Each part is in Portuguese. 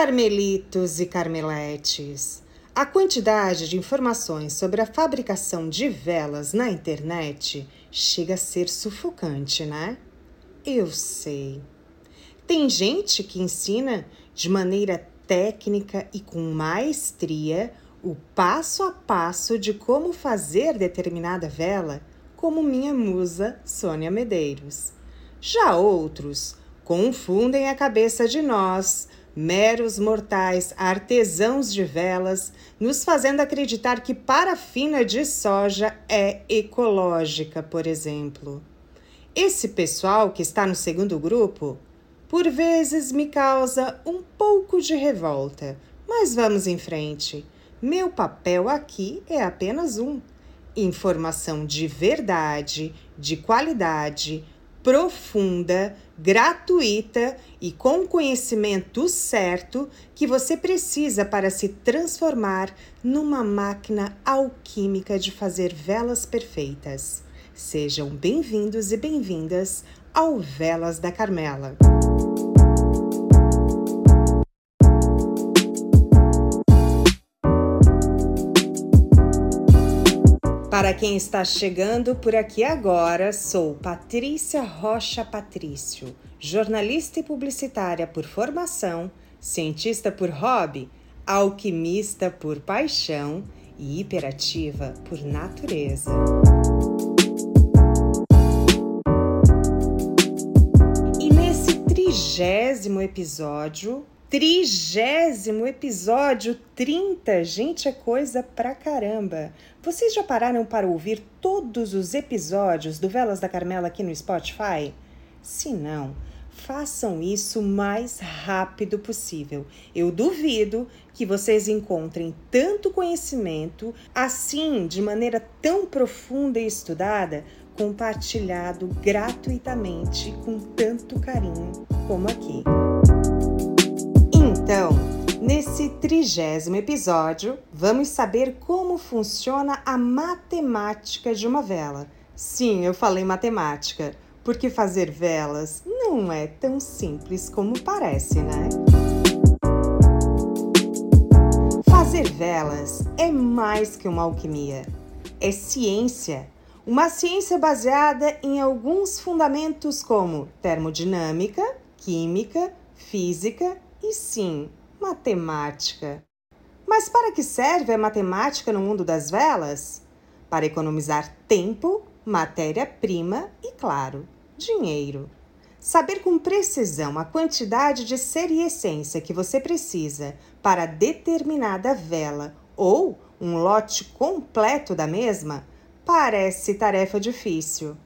Carmelitos e Carmeletes, a quantidade de informações sobre a fabricação de velas na internet chega a ser sufocante, né? Eu sei. Tem gente que ensina de maneira técnica e com maestria o passo a passo de como fazer determinada vela, como minha musa Sônia Medeiros. Já outros confundem a cabeça de nós, meros mortais artesãos de velas, nos fazendo acreditar que parafina de soja é ecológica, por exemplo. Esse pessoal que está no segundo grupo, por vezes me causa um pouco de revolta, mas vamos em frente. Meu papel aqui é apenas um: informação de verdade, de qualidade, profunda, gratuita e com conhecimento certo que você precisa para se transformar numa máquina alquímica de fazer velas perfeitas. Sejam bem-vindos e bem-vindas ao Velas da Carmela. Para quem está chegando por aqui agora, sou Patrícia Rocha Patrício, jornalista e publicitária por formação, cientista por hobby, alquimista por paixão e hiperativa por natureza. E nesse trigésimo episódio, Trigésimo episódio 30. Gente, é coisa pra caramba. Vocês já pararam para ouvir todos os episódios do Velas da Carmela aqui no Spotify? Se não, façam isso o mais rápido possível. Eu duvido que vocês encontrem tanto conhecimento, assim, de maneira tão profunda e estudada, compartilhado gratuitamente com tanto carinho como aqui. Então, nesse trigésimo episódio, vamos saber como funciona a matemática de uma vela. Sim, eu falei matemática, porque fazer velas não é tão simples como parece, né? Fazer velas é mais que uma alquimia, é ciência. Uma ciência baseada em alguns fundamentos como termodinâmica, química, física e sim, matemática. Mas para que serve a matemática no mundo das velas? Para economizar tempo, matéria-prima e, claro, dinheiro. Saber com precisão a quantidade de ser e essência que você precisa para determinada vela ou um lote completo da mesma parece tarefa difícil.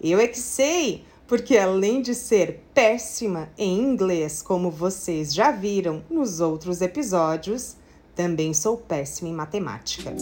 Eu é que sei, porque além de ser péssima em inglês, como vocês já viram nos outros episódios, também sou péssima em matemática.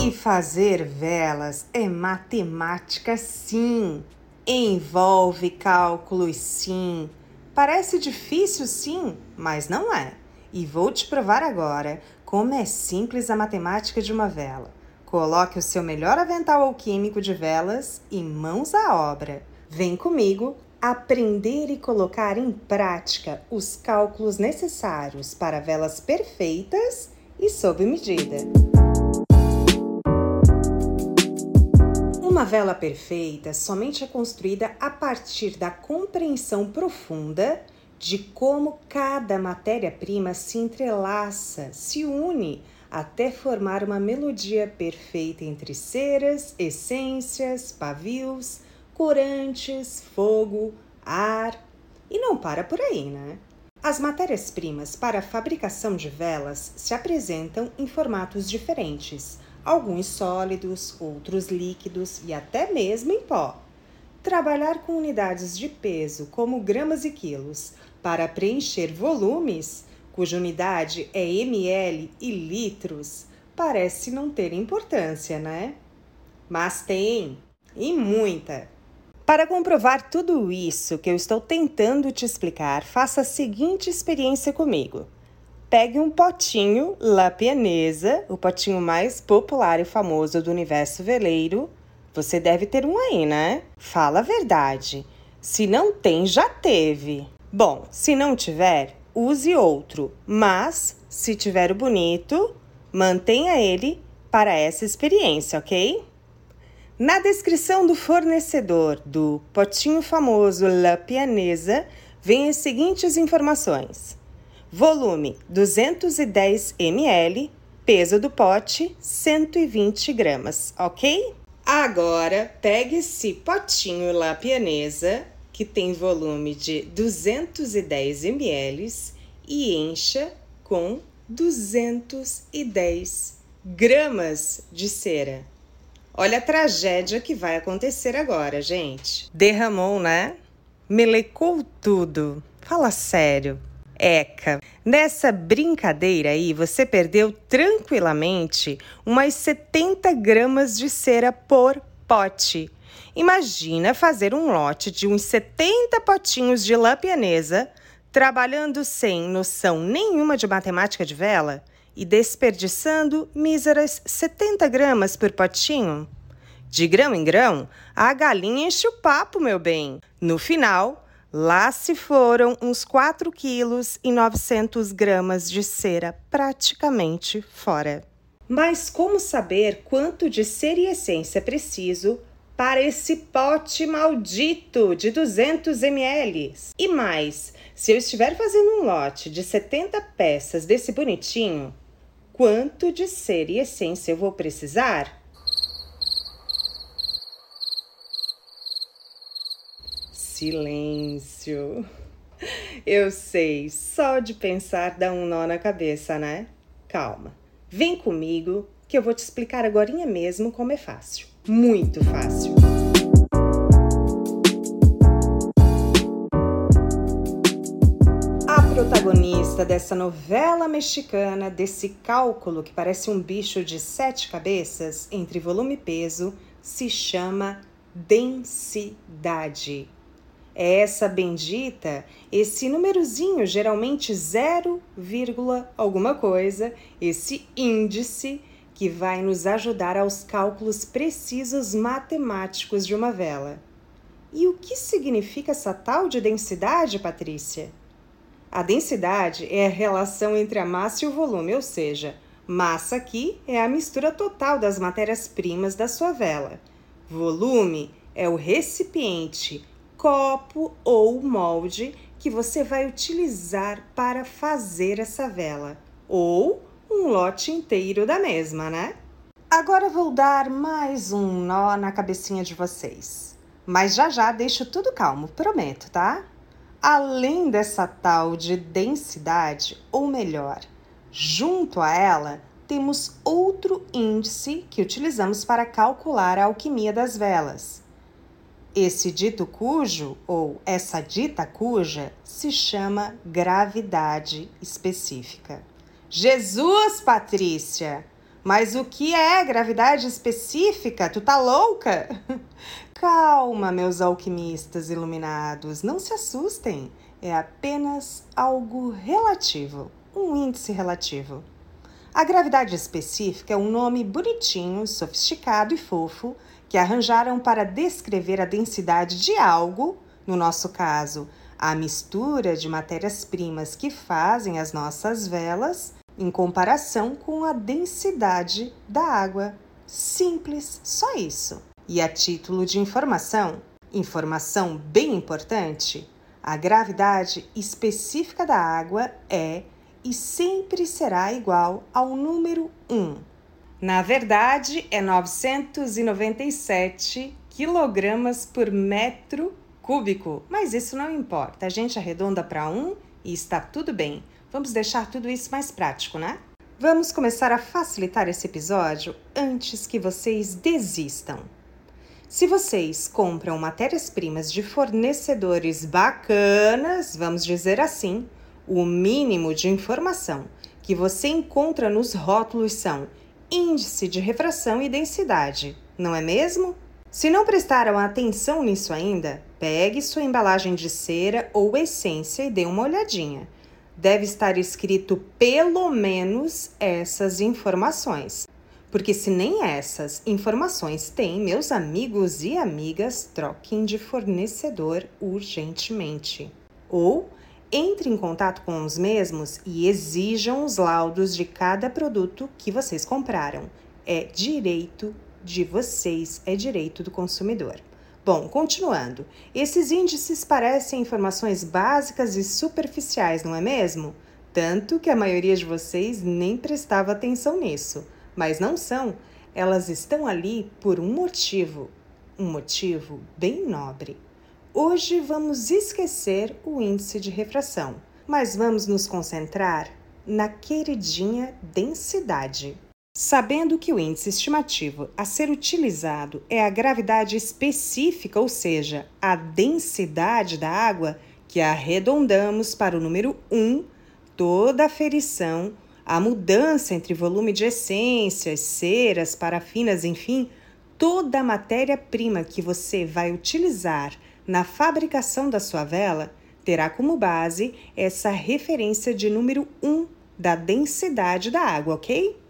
E fazer velas é matemática, sim. Envolve cálculos, sim. Parece difícil, sim, mas não é. E vou te provar agora como é simples a matemática de uma vela. Coloque o seu melhor avental alquímico de velas e mãos à obra. Vem comigo aprender e colocar em prática os cálculos necessários para velas perfeitas e sob medida. Uma vela perfeita somente é construída a partir da compreensão profunda de como cada matéria-prima se entrelaça, se une até formar uma melodia perfeita entre ceras, essências, pavios, corantes, fogo, ar. E não para por aí, né? As matérias-primas para a fabricação de velas se apresentam em formatos diferentes, alguns sólidos, outros líquidos e até mesmo em pó. Trabalhar com unidades de peso como gramas e quilos para preencher volumes cuja unidade é ml e litros, parece não ter importância, né? Mas tem, e muita. Para comprovar tudo isso que eu estou tentando te explicar, faça a seguinte experiência comigo. Pegue um potinho La o potinho mais popular e famoso do universo veleiro. Você deve ter um aí, né? Fala a verdade. Se não tem, já teve. Bom, se não tiver, use outro, mas se tiver o bonito, mantenha ele para essa experiência, ok? Na descrição do fornecedor do potinho famoso La Pianesa, vem as seguintes informações: volume 210 ml, peso do pote 120 gramas, ok? Agora pegue esse potinho La Pianesa, que tem volume de 210 ml, e encha com 210 gramas de cera. Olha a tragédia que vai acontecer agora, gente. Derramou, né? Melecou tudo. Fala sério. Eca, nessa brincadeira aí você perdeu tranquilamente umas 70 gramas de cera por pote. Imagina fazer um lote de uns 70 potinhos de lã pianesa, trabalhando sem noção nenhuma de matemática de vela e desperdiçando míseras 70 gramas por potinho? De grão em grão, a galinha enche o papo, meu bem. No final, lá se foram uns 4 quilos e 900 gramas de cera praticamente fora. Mas como saber quanto de cera e essência preciso para esse pote maldito de 200 ml? E mais, se eu estiver fazendo um lote de 70 peças desse bonitinho, quanto de cera e essência eu vou precisar? Silêncio. Eu sei, só de pensar dá um nó na cabeça, né? Calma. Vem comigo que eu vou te explicar agora mesmo como é fácil. Muito fácil. protagonista dessa novela mexicana, desse cálculo que parece um bicho de sete cabeças entre volume e peso, se chama densidade. É essa bendita, esse númerozinho, geralmente 0, alguma coisa, esse índice que vai nos ajudar aos cálculos precisos matemáticos de uma vela. E o que significa essa tal de densidade, Patrícia? A densidade é a relação entre a massa e o volume, ou seja, massa aqui é a mistura total das matérias-primas da sua vela. Volume é o recipiente, copo ou molde que você vai utilizar para fazer essa vela, ou um lote inteiro da mesma, né? Agora vou dar mais um nó na cabecinha de vocês. Mas já já deixo tudo calmo, prometo, tá? Além dessa tal de densidade, ou melhor, junto a ela, temos outro índice que utilizamos para calcular a alquimia das velas. Esse dito cujo, ou essa dita cuja, se chama gravidade específica. Jesus, Patrícia! Mas o que é gravidade específica? Tu tá louca? Calma, meus alquimistas iluminados, não se assustem. É apenas algo relativo, um índice relativo. A gravidade específica é um nome bonitinho, sofisticado e fofo que arranjaram para descrever a densidade de algo, no nosso caso, a mistura de matérias-primas que fazem as nossas velas, em comparação com a densidade da água. Simples, só isso. E a título de informação, informação bem importante, a gravidade específica da água é e sempre será igual ao número 1. Na verdade, é 997 quilogramas por metro cúbico, mas isso não importa, a gente arredonda para 1 e está tudo bem. Vamos deixar tudo isso mais prático, né? Vamos começar a facilitar esse episódio antes que vocês desistam. Se vocês compram matérias-primas de fornecedores bacanas, vamos dizer assim, o mínimo de informação que você encontra nos rótulos são índice de refração e densidade, não é mesmo? Se não prestaram atenção nisso ainda, pegue sua embalagem de cera ou essência e dê uma olhadinha. Deve estar escrito pelo menos essas informações. Porque se nem essas informações têm, meus amigos e amigas, troquem de fornecedor urgentemente. Ou entre em contato com os mesmos e exijam os laudos de cada produto que vocês compraram. É direito de vocês, é direito do consumidor. Bom, continuando. Esses índices parecem informações básicas e superficiais, não é mesmo? Tanto que a maioria de vocês nem prestava atenção nisso. Mas não são. Elas estão ali por um motivo. Um motivo bem nobre. Hoje vamos esquecer o índice de refração, mas vamos nos concentrar na queridinha densidade. Sabendo que o índice estimativo a ser utilizado é a gravidade específica, ou seja, a densidade da água, que arredondamos para o número 1, toda a ferição, a mudança entre volume de essências, ceras, parafinas, enfim, toda a matéria-prima que você vai utilizar na fabricação da sua vela terá como base essa referência de número 1 da densidade da água, ok?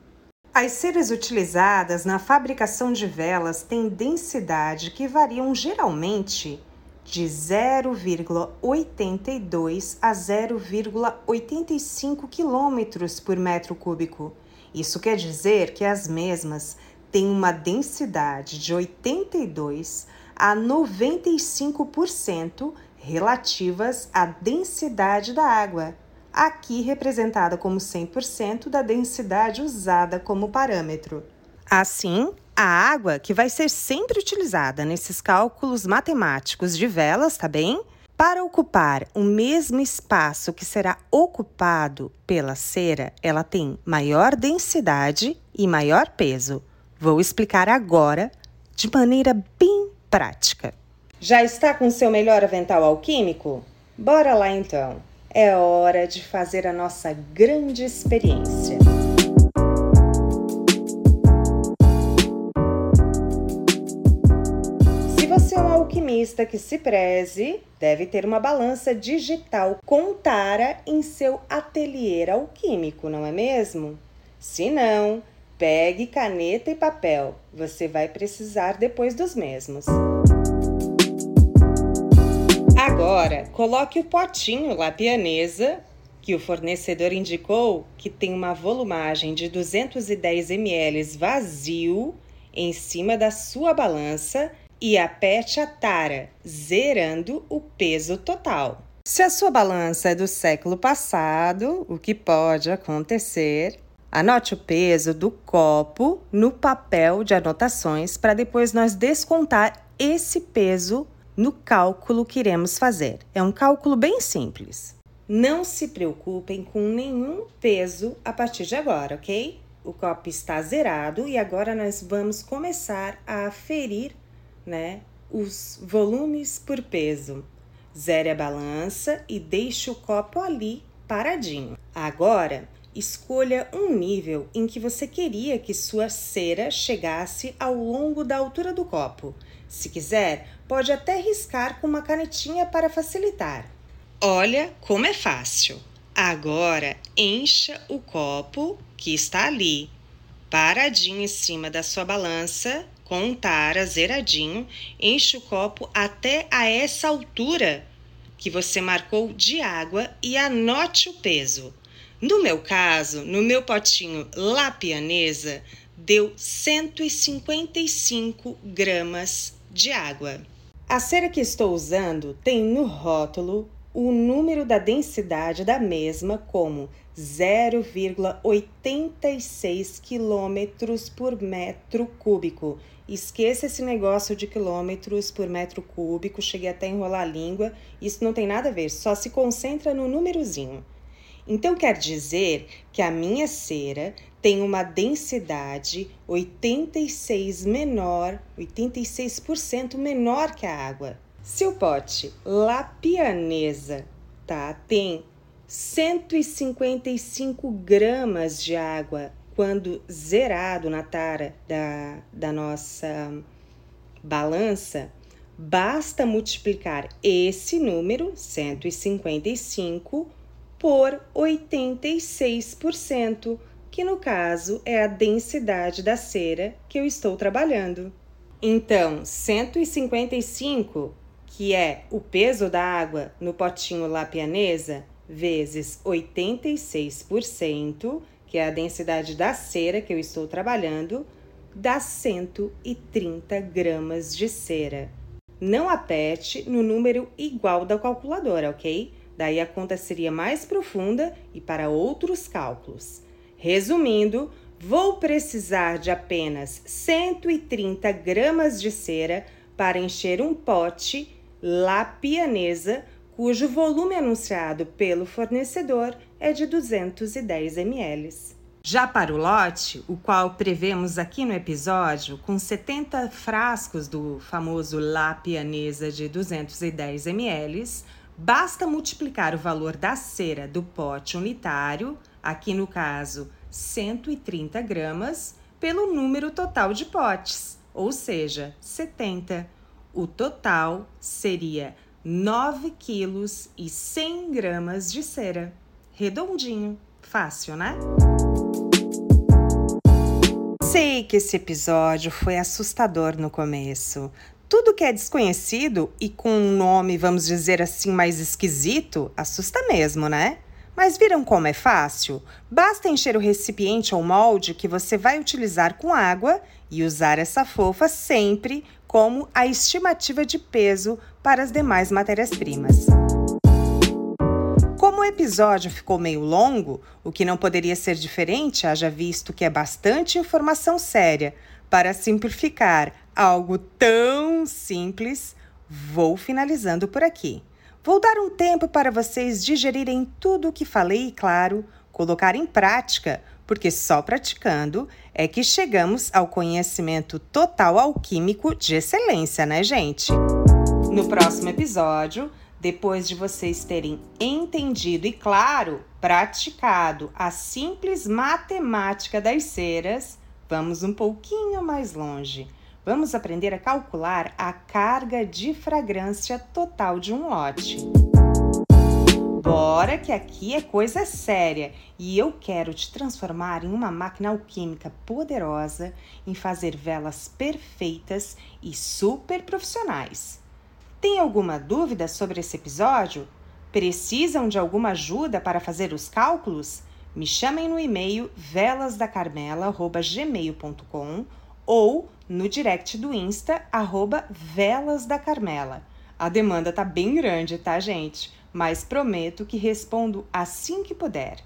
As ceras utilizadas na fabricação de velas têm densidade que variam geralmente de 0,82 a 0,85 km por metro cúbico. Isso quer dizer que as mesmas têm uma densidade de 82 a 95% relativas à densidade da água aqui representada como 100% da densidade usada como parâmetro. Assim, a água, que vai ser sempre utilizada nesses cálculos matemáticos de velas, tá bem? Para ocupar o mesmo espaço que será ocupado pela cera, ela tem maior densidade e maior peso. Vou explicar agora de maneira bem prática. Já está com seu melhor avental alquímico? Bora lá então! É hora de fazer a nossa grande experiência. Se você é um alquimista que se preze, deve ter uma balança digital com tara em seu ateliê alquímico, não é mesmo? Se não, pegue caneta e papel, você vai precisar depois dos mesmos. Agora, coloque o potinho lapianesa que o fornecedor indicou que tem uma volumagem de 210 ml vazio em cima da sua balança e aperte a tara, zerando o peso total. Se a sua balança é do século passado, o que pode acontecer, anote o peso do copo no papel de anotações para depois nós descontar esse peso no cálculo que iremos fazer. É um cálculo bem simples. Não se preocupem com nenhum peso a partir de agora, ok? O copo está zerado e agora nós vamos começar a aferir, né, os volumes por peso. Zere a balança e deixe o copo ali paradinho. Agora, escolha um nível em que você queria que sua cera chegasse ao longo da altura do copo. Se quiser, pode até riscar com uma canetinha para facilitar. Olha como é fácil. Agora encha o copo que está ali, paradinho em cima da sua balança, com um tara zeradinho. Enche o copo até a essa altura que você marcou de água e anote o peso. No meu caso, no meu potinho La Pianesa, deu 155 gramas de água. A cera que estou usando tem no rótulo o número da densidade da mesma como 0,86 quilômetros por metro cúbico. Esqueça esse negócio de quilômetros por metro cúbico, cheguei até a enrolar a língua, isso não tem nada a ver, só se concentra no númerozinho. Então quer dizer que a minha cera tem uma densidade 86 menor, 86% menor que a água. Se o pote lapianesa, tá, tem 155 gramas de água quando zerado na tara da, da nossa balança, basta multiplicar esse número, 155, por 86%, que no caso é a densidade da cera que eu estou trabalhando. Então, 155, que é o peso da água no potinho lapianesa, vezes 86%, que é a densidade da cera que eu estou trabalhando, dá 130 gramas de cera. Não apete no número igual da calculadora, ok? Daí a conta seria mais profunda e para outros cálculos. Resumindo, vou precisar de apenas 130 gramas de cera para encher um pote La Pianesa, cujo volume anunciado pelo fornecedor é de 210 ml. Já para o lote, o qual prevemos aqui no episódio, com 70 frascos do famoso La Pianesa de 210 ml, basta multiplicar o valor da cera do pote unitário, aqui no caso 130 gramas, pelo número total de potes, ou seja, 70. O total seria 9 quilos e 100 gramas de cera. Redondinho, fácil, né? Sei que esse episódio foi assustador no começo. Tudo que é desconhecido e com um nome, vamos dizer assim, mais esquisito, assusta mesmo, né? Mas viram como é fácil? Basta encher o recipiente ou molde que você vai utilizar com água e usar essa fofa sempre como a estimativa de peso para as demais matérias-primas. Como o episódio ficou meio longo, o que não poderia ser diferente, haja visto que é bastante informação séria, para simplificar algo tão simples, vou finalizando por aqui. Vou dar um tempo para vocês digerirem tudo o que falei e, claro, colocar em prática, porque só praticando é que chegamos ao conhecimento total alquímico de excelência, né, gente? No próximo episódio, depois de vocês terem entendido e, claro, praticado a simples matemática das ceras, vamos um pouquinho mais longe. Vamos aprender a calcular a carga de fragrância total de um lote. Bora que aqui é coisa séria e eu quero te transformar em uma máquina alquímica poderosa em fazer velas perfeitas e super profissionais. Tem alguma dúvida sobre esse episódio? Precisam de alguma ajuda para fazer os cálculos? Me chamem no e-mail velasdacarmela@gmail.com ou no direct do Insta arroba velasdacarmela. A demanda tá bem grande, tá, gente? Mas prometo que respondo assim que puder.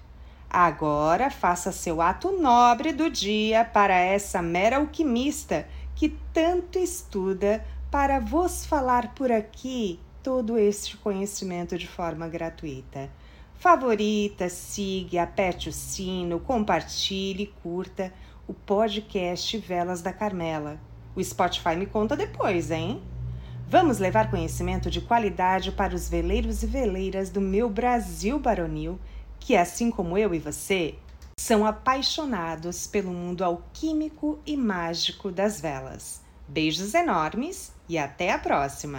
Agora faça seu ato nobre do dia para essa mera alquimista que tanto estuda para vos falar por aqui todo este conhecimento de forma gratuita. Favorita, siga, aperte o sino, compartilhe, curta o podcast Velas da Carmela. O Spotify me conta depois, hein? Vamos levar conhecimento de qualidade para os veleiros e veleiras do meu Brasil baronil, que, assim como eu e você, são apaixonados pelo mundo alquímico e mágico das velas. Beijos enormes e até a próxima!